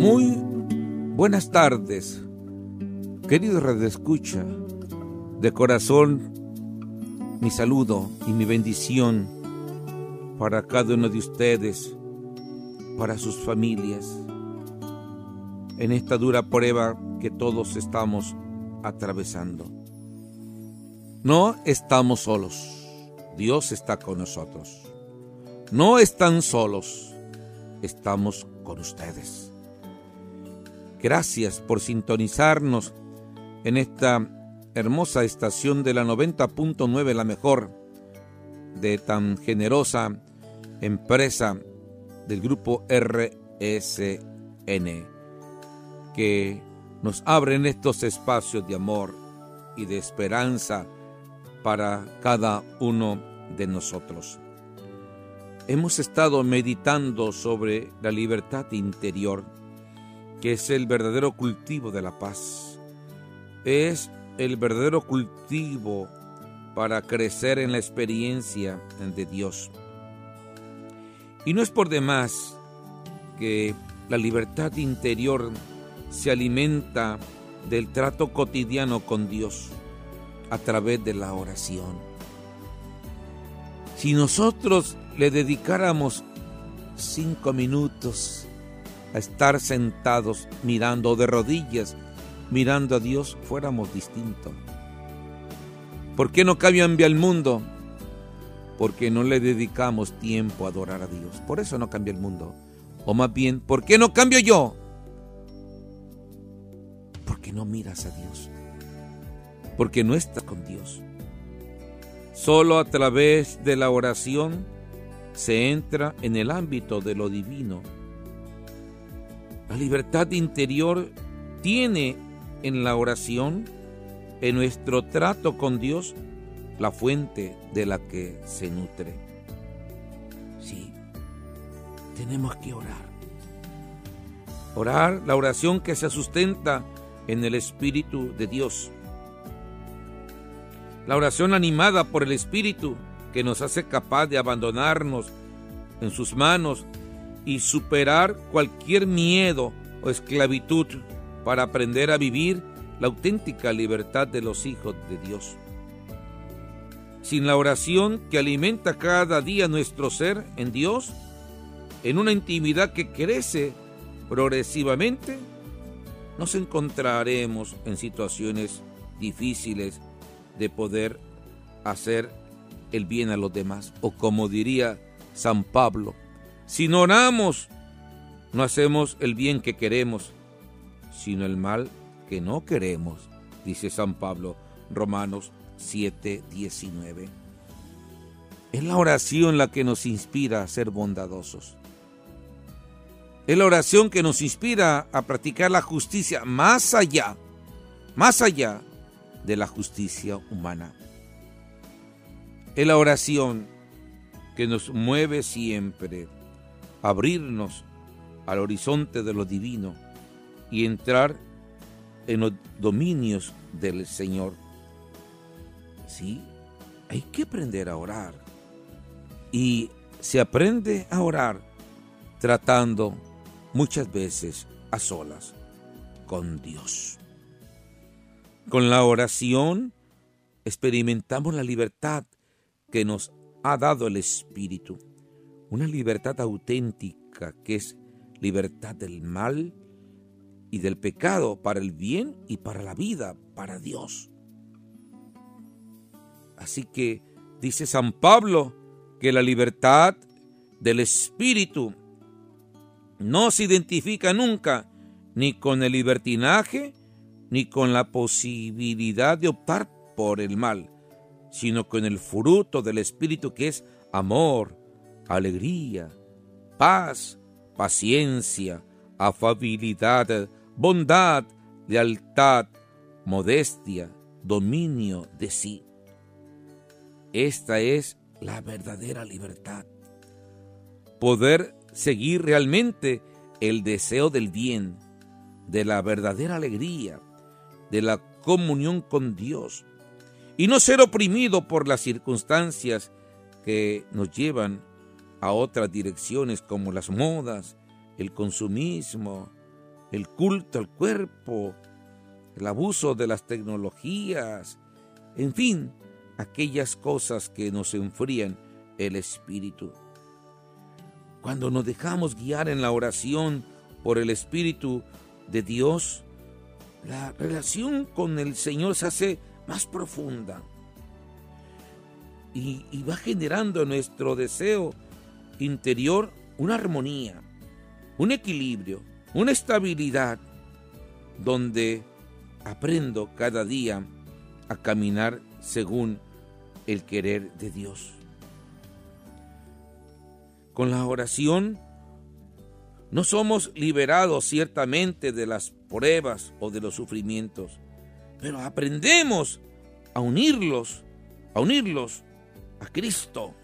Muy buenas tardes, querido Radio Escucha. De corazón, mi saludo y mi bendición para cada uno de ustedes, para sus familias, en esta dura prueba que todos estamos atravesando. No estamos solos, Dios está con nosotros. No están solos, estamos con ustedes. Gracias por sintonizarnos en esta hermosa estación de la 90.9, la mejor, de tan generosa empresa del grupo RSN, que nos abren estos espacios de amor y de esperanza para cada uno de nosotros. Hemos estado meditando sobre la libertad interior, que es el verdadero cultivo de la paz. Es el verdadero cultivo para crecer en la experiencia de Dios. Y no es por demás que la libertad interior se alimenta del trato cotidiano con Dios a través de la oración. Si nosotros le dedicáramos cinco minutos a estar sentados mirando de rodillas, mirando a Dios, fuéramos distintos. ¿Por qué no cambia el mundo? Porque no le dedicamos tiempo a adorar a Dios. Por eso no cambia el mundo. O más bien, ¿por qué no cambio yo? Porque no miras a Dios. Porque no estás con Dios. Solo a través de la oración se entra en el ámbito de lo divino. La libertad interior tiene en la oración, en nuestro trato con Dios, la fuente de la que se nutre. Sí, tenemos que orar. Orar, la oración que se sustenta en el Espíritu de Dios. La oración animada por el Espíritu que nos hace capaz de abandonarnos en sus manos y superar cualquier miedo o esclavitud para aprender a vivir la auténtica libertad de los hijos de Dios. Sin la oración que alimenta cada día nuestro ser en Dios, en una intimidad que crece progresivamente, nos encontraremos en situaciones difíciles de poder hacer el bien a los demás. O como diría San Pablo, si no oramos, no hacemos el bien que queremos, sino el mal que no queremos, dice San Pablo, Romanos 7, 19. Es la oración la que nos inspira a ser bondadosos. Es la oración que nos inspira a practicar la justicia más allá, más allá de la justicia humana. Es la oración que nos mueve siempre abrirnos al horizonte de lo divino y entrar en los dominios del Señor. Sí, hay que aprender a orar. Y se aprende a orar tratando muchas veces a solas con Dios. Con la oración experimentamos la libertad que nos ha dado el Espíritu. Una libertad auténtica que es libertad del mal y del pecado para el bien y para la vida, para Dios. Así que dice San Pablo que la libertad del Espíritu no se identifica nunca ni con el libertinaje ni con la posibilidad de optar por el mal, sino con el fruto del Espíritu que es amor, alegría, paz, paciencia, afabilidad, bondad, lealtad, modestia, dominio de sí. Esta es la verdadera libertad. Poder seguir realmente el deseo del bien, de la verdadera alegría, de la comunión con Dios, y no ser oprimido por las circunstancias que nos llevan a otras direcciones como las modas, el consumismo, el culto al cuerpo, el abuso de las tecnologías, en fin, aquellas cosas que nos enfrían el espíritu. Cuando nos dejamos guiar en la oración por el Espíritu de Dios, la relación con el Señor se hace más profunda y, va generando en nuestro deseo interior una armonía, un equilibrio, una estabilidad, donde aprendo cada día a caminar según el querer de Dios. Con la oración no somos liberados ciertamente de las pruebas o de los sufrimientos, pero aprendemos a unirlos, a unirlos a Cristo,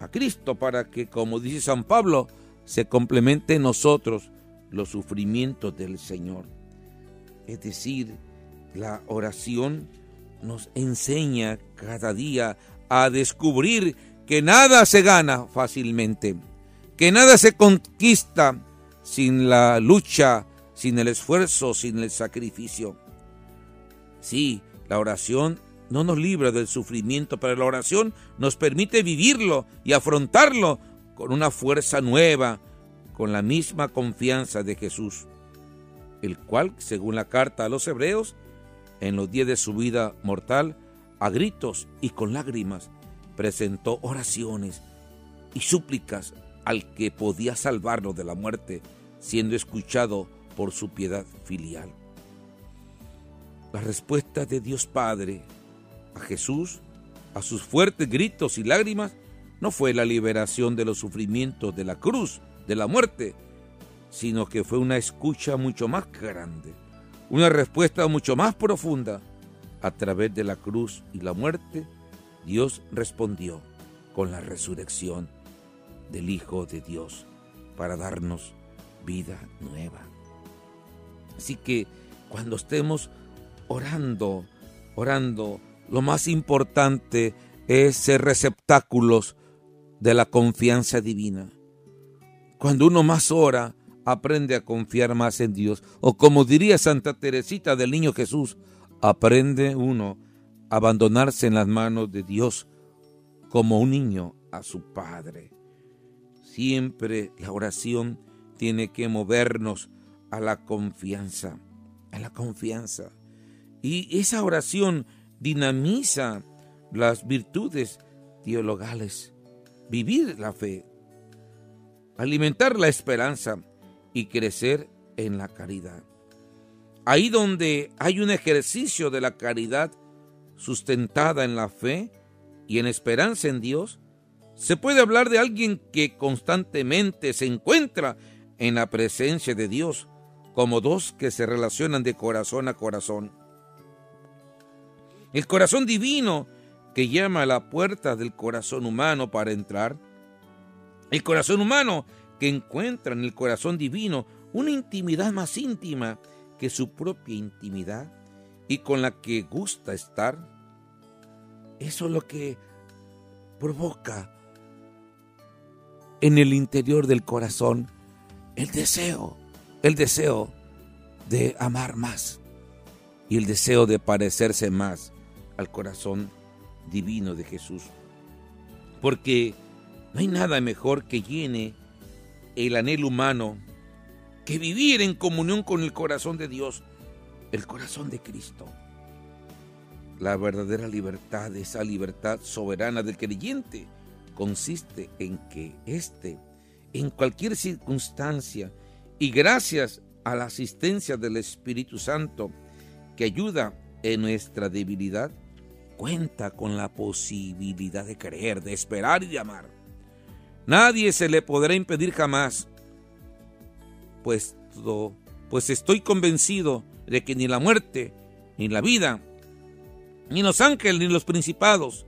a Cristo para que, como dice San Pablo, se complemente en nosotros los sufrimientos del Señor. Es decir, la oración nos enseña cada día a descubrir que nada se gana fácilmente, que nada se conquista sin la lucha, sin el esfuerzo, sin el sacrificio. Sí, la oración no nos libra del sufrimiento, pero la oración nos permite vivirlo y afrontarlo con una fuerza nueva, con la misma confianza de Jesús, el cual, según la carta a los hebreos, en los días de su vida mortal, a gritos y con lágrimas, presentó oraciones y súplicas al que podía salvarlo de la muerte, siendo escuchado por su piedad filial. La respuesta de Dios Padre a Jesús, a sus fuertes gritos y lágrimas, no fue la liberación de los sufrimientos de la cruz, de la muerte, sino que fue una escucha mucho más grande, una respuesta mucho más profunda. A través de la cruz y la muerte, Dios respondió con la resurrección del Hijo de Dios para darnos vida nueva. Así que cuando estemos orando, orando, lo más importante es ser receptáculos de la confianza divina. Cuando uno más ora, aprende a confiar más en Dios. O como diría Santa Teresita del Niño Jesús, aprende uno abandonarse en las manos de Dios como un niño a su Padre. Siempre la oración tiene que movernos a la confianza, a la confianza. Y esa oración dinamiza las virtudes teologales, vivir la fe, alimentar la esperanza y crecer en la caridad. Ahí donde hay un ejercicio de la caridad, sustentada en la fe y en esperanza en Dios, se puede hablar de alguien que constantemente se encuentra en la presencia de Dios, como dos que se relacionan de corazón a corazón. El corazón divino que llama a la puerta del corazón humano para entrar. El corazón humano que encuentra en el corazón divino una intimidad más íntima que su propia intimidad y con la que gusta estar. Eso es lo que provoca en el interior del corazón el deseo, el deseo de amar más y el deseo de parecerse más al corazón divino de Jesús. Porque no hay nada mejor que llene el anhelo humano que vivir en comunión con el corazón de Dios el corazón de Cristo. La verdadera libertad, esa libertad soberana del creyente, consiste en que éste, en cualquier circunstancia, y gracias a la asistencia del Espíritu Santo, que ayuda en nuestra debilidad, cuenta con la posibilidad de creer, de esperar y de amar. Nadie se le podrá impedir jamás, pues, estoy convencido de que ni la muerte, ni la vida, ni los ángeles, ni los principados,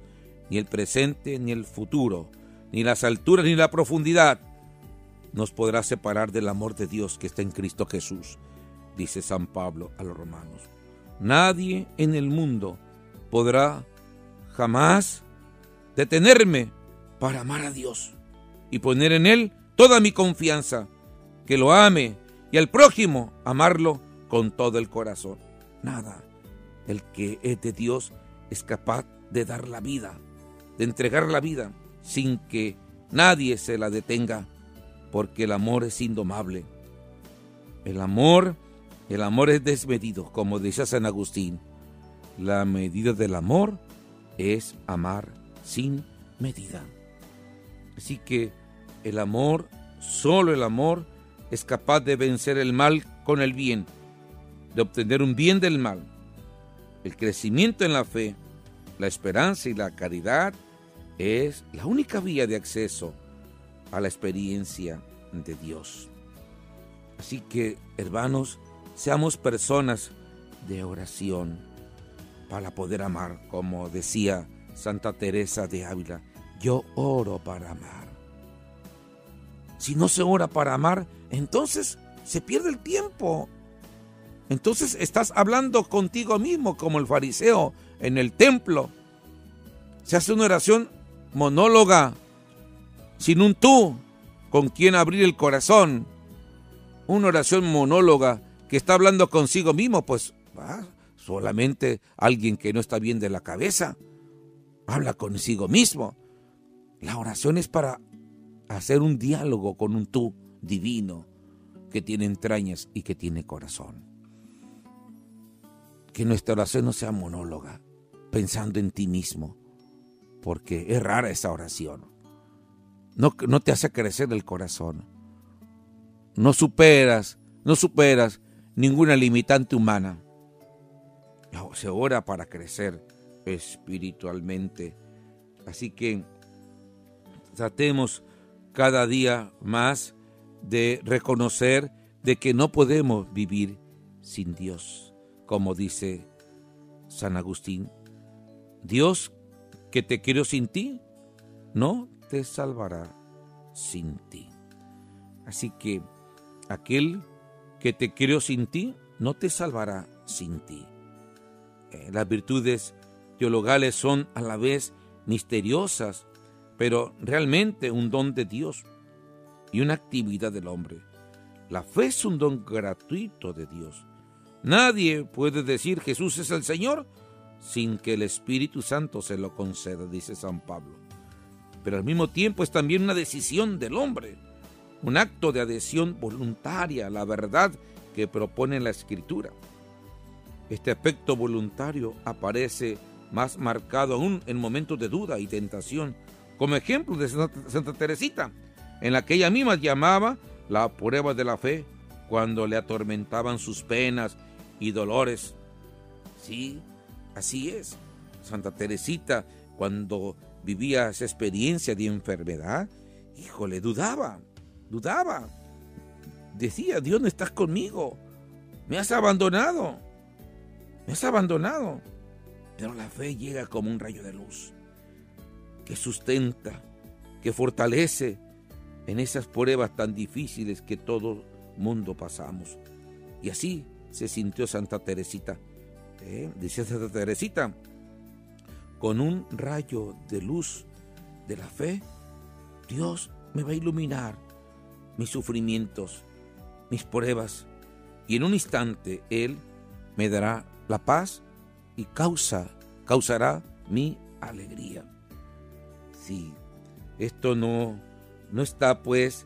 ni el presente, ni el futuro, ni las alturas, ni la profundidad, nos podrá separar del amor de Dios que está en Cristo Jesús, dice San Pablo a los romanos. Nadie en el mundo podrá jamás detenerme para amar a Dios y poner en Él toda mi confianza, que lo ame y al prójimo amarlo con todo el corazón. Nada. El que es de Dios es capaz de dar la vida, de entregar la vida sin que nadie se la detenga, porque el amor es indomable. El amor, el amor es desmedido, como decía San Agustín. La medida del amor es amar sin medida. Así que el amor, solo el amor, es capaz de vencer el mal con el bien, de obtener un bien del mal. El crecimiento en la fe, la esperanza y la caridad es la única vía de acceso a la experiencia de Dios. Así que, hermanos, seamos personas de oración para poder amar, como decía Santa Teresa de Ávila, yo oro para amar. Si no se ora para amar, entonces se pierde el tiempo. Entonces estás hablando contigo mismo como el fariseo en el templo. Se hace una oración monóloga, sin un tú con quien abrir el corazón. Una oración monóloga que está hablando consigo mismo, pues solamente alguien que no está bien de la cabeza habla consigo mismo. La oración es para hacer un diálogo con un tú divino que tiene entrañas y que tiene corazón. Que nuestra oración no sea monóloga, pensando en ti mismo, porque es rara esa oración. No, no te hace crecer el corazón. No superas, no superas ninguna limitante humana. Se ora para crecer espiritualmente. Así que tratemos cada día más de reconocer de que no podemos vivir sin Dios, como dice San Agustín. Dios que te quiero sin ti, no te salvará sin ti. Así que aquel que te creó sin ti, no te salvará sin ti. Eh, las virtudes teologales son a la vez misteriosas pero realmente un don de Dios y una actividad del hombre. La fe es un don gratuito de Dios. Nadie puede decir Jesús es el Señor sin que el Espíritu Santo se lo conceda, dice San Pablo. Pero al mismo tiempo es también una decisión del hombre, un acto de adhesión voluntaria a la verdad que propone la Escritura. Este aspecto voluntario aparece más marcado aún en momentos de duda y tentación como ejemplo de Santa Teresita, en la que ella misma llamaba la prueba de la fe cuando le atormentaban sus penas y dolores. Sí, así es. Santa Teresita, cuando vivía esa experiencia de enfermedad, híjole, dudaba, dudaba. Decía, Dios no estás conmigo, me has abandonado, has abandonado. Pero la fe llega como un rayo de luz que sustenta, que fortalece en esas pruebas tan difíciles que todo mundo pasamos. Y así se sintió Santa Teresita. ¿Eh? Dice Santa Teresita, con un rayo de luz de la fe, Dios me va a iluminar mis sufrimientos, mis pruebas, y en un instante Él me dará la paz y causa, causará mi alegría. Sí, esto no, no está pues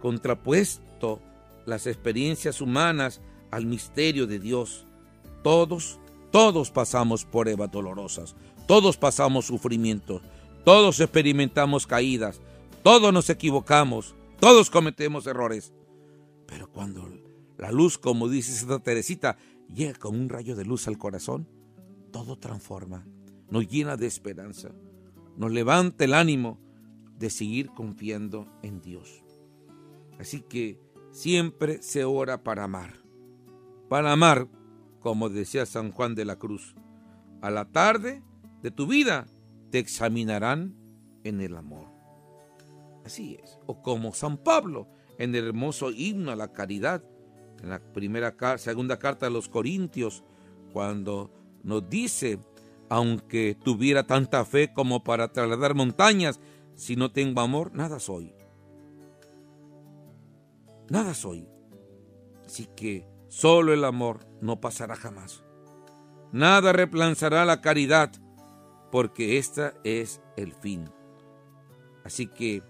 contrapuesto las experiencias humanas al misterio de Dios. Todos, todos pasamos pruebas dolorosas, todos pasamos sufrimientos, todos experimentamos caídas, todos nos equivocamos, todos cometemos errores. Pero cuando la luz, como dice Santa Teresita, llega como un rayo de luz al corazón, todo transforma, nos llena de esperanza nos levanta el ánimo de seguir confiando en Dios. Así que siempre se ora para amar. Para amar, como decía San Juan de la Cruz, a la tarde de tu vida te examinarán en el amor. Así es. O como San Pablo en el hermoso himno a la caridad, en la primera segunda carta de los Corintios, cuando nos dice aunque tuviera tanta fe como para trasladar montañas, si no tengo amor, nada soy. Nada soy. Así que solo el amor no pasará jamás. Nada reemplazará la caridad, porque esta es el fin. Así que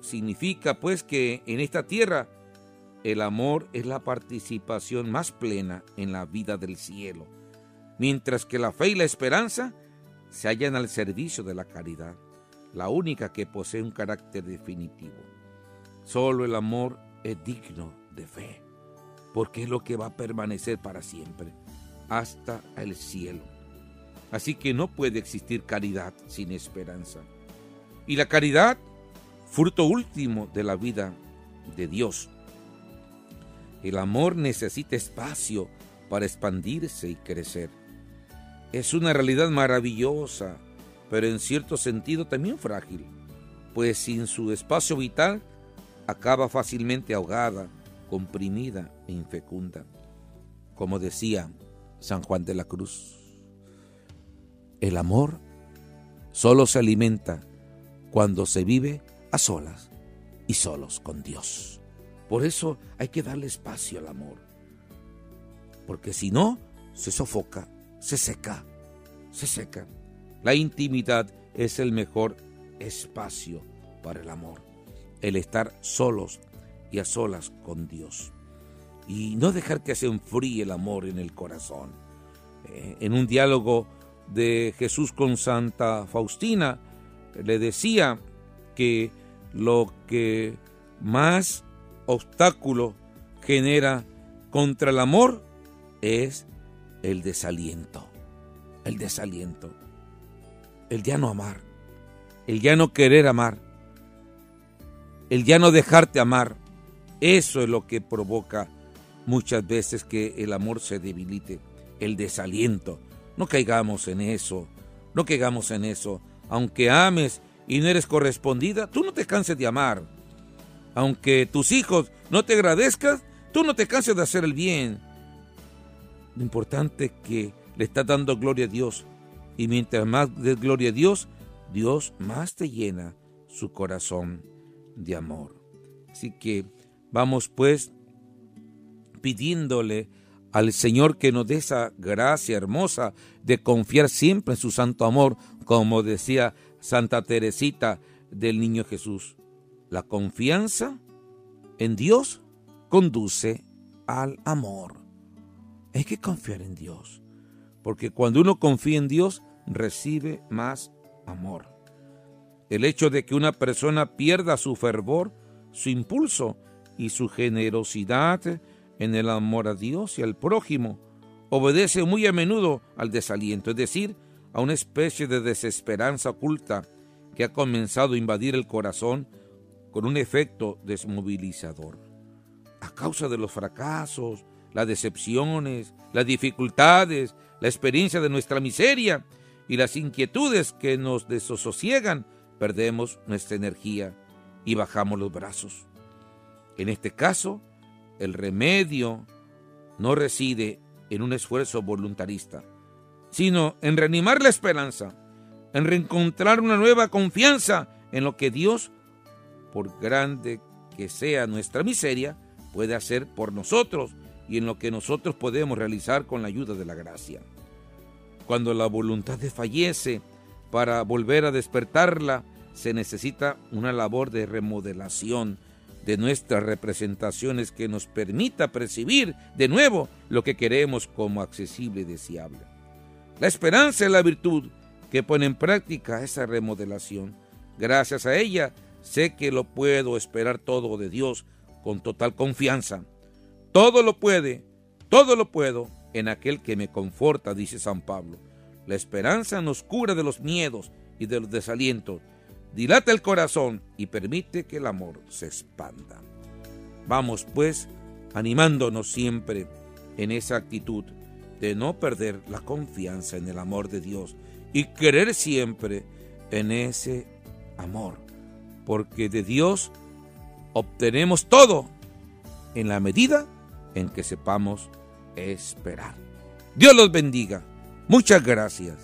significa pues que en esta tierra el amor es la participación más plena en la vida del cielo, mientras que la fe y la esperanza se hallan al servicio de la caridad, la única que posee un carácter definitivo. Solo el amor es digno de fe, porque es lo que va a permanecer para siempre, hasta el cielo. Así que no puede existir caridad sin esperanza. Y la caridad, fruto último de la vida de Dios. El amor necesita espacio para expandirse y crecer es una realidad maravillosa, pero en cierto sentido también frágil, pues sin su espacio vital acaba fácilmente ahogada, comprimida e infecunda. Como decía San Juan de la Cruz, el amor solo se alimenta cuando se vive a solas y solos con Dios. Por eso hay que darle espacio al amor, porque si no, se sofoca se seca, se seca. La intimidad es el mejor espacio para el amor, el estar solos y a solas con Dios. Y no dejar que se enfríe el amor en el corazón. Eh, en un diálogo de Jesús con Santa Faustina, le decía que lo que más obstáculo genera contra el amor es el desaliento, el desaliento, el ya no amar, el ya no querer amar, el ya no dejarte amar. Eso es lo que provoca muchas veces que el amor se debilite, el desaliento. No caigamos en eso, no caigamos en eso. Aunque ames y no eres correspondida, tú no te canses de amar. Aunque tus hijos no te agradezcan, tú no te canses de hacer el bien. Lo importante es que le estás dando gloria a Dios. Y mientras más des gloria a Dios, Dios más te llena su corazón de amor. Así que vamos pues pidiéndole al Señor que nos dé esa gracia hermosa de confiar siempre en su santo amor, como decía Santa Teresita del Niño Jesús. La confianza en Dios conduce al amor. Hay que confiar en Dios, porque cuando uno confía en Dios, recibe más amor. El hecho de que una persona pierda su fervor, su impulso y su generosidad en el amor a Dios y al prójimo, obedece muy a menudo al desaliento, es decir, a una especie de desesperanza oculta que ha comenzado a invadir el corazón con un efecto desmovilizador. A causa de los fracasos, las decepciones, las dificultades, la experiencia de nuestra miseria y las inquietudes que nos desososiegan, perdemos nuestra energía y bajamos los brazos. En este caso, el remedio no reside en un esfuerzo voluntarista, sino en reanimar la esperanza, en reencontrar una nueva confianza en lo que Dios, por grande que sea nuestra miseria, puede hacer por nosotros y en lo que nosotros podemos realizar con la ayuda de la gracia. Cuando la voluntad desfallece, para volver a despertarla, se necesita una labor de remodelación de nuestras representaciones que nos permita percibir de nuevo lo que queremos como accesible y deseable. La esperanza es la virtud que pone en práctica esa remodelación. Gracias a ella sé que lo puedo esperar todo de Dios con total confianza todo lo puede, todo lo puedo en aquel que me conforta, dice San Pablo. La esperanza nos cura de los miedos y de los desalientos, dilata el corazón y permite que el amor se expanda. Vamos pues animándonos siempre en esa actitud de no perder la confianza en el amor de Dios y creer siempre en ese amor, porque de Dios obtenemos todo en la medida en que sepamos esperar. Dios los bendiga. Muchas gracias.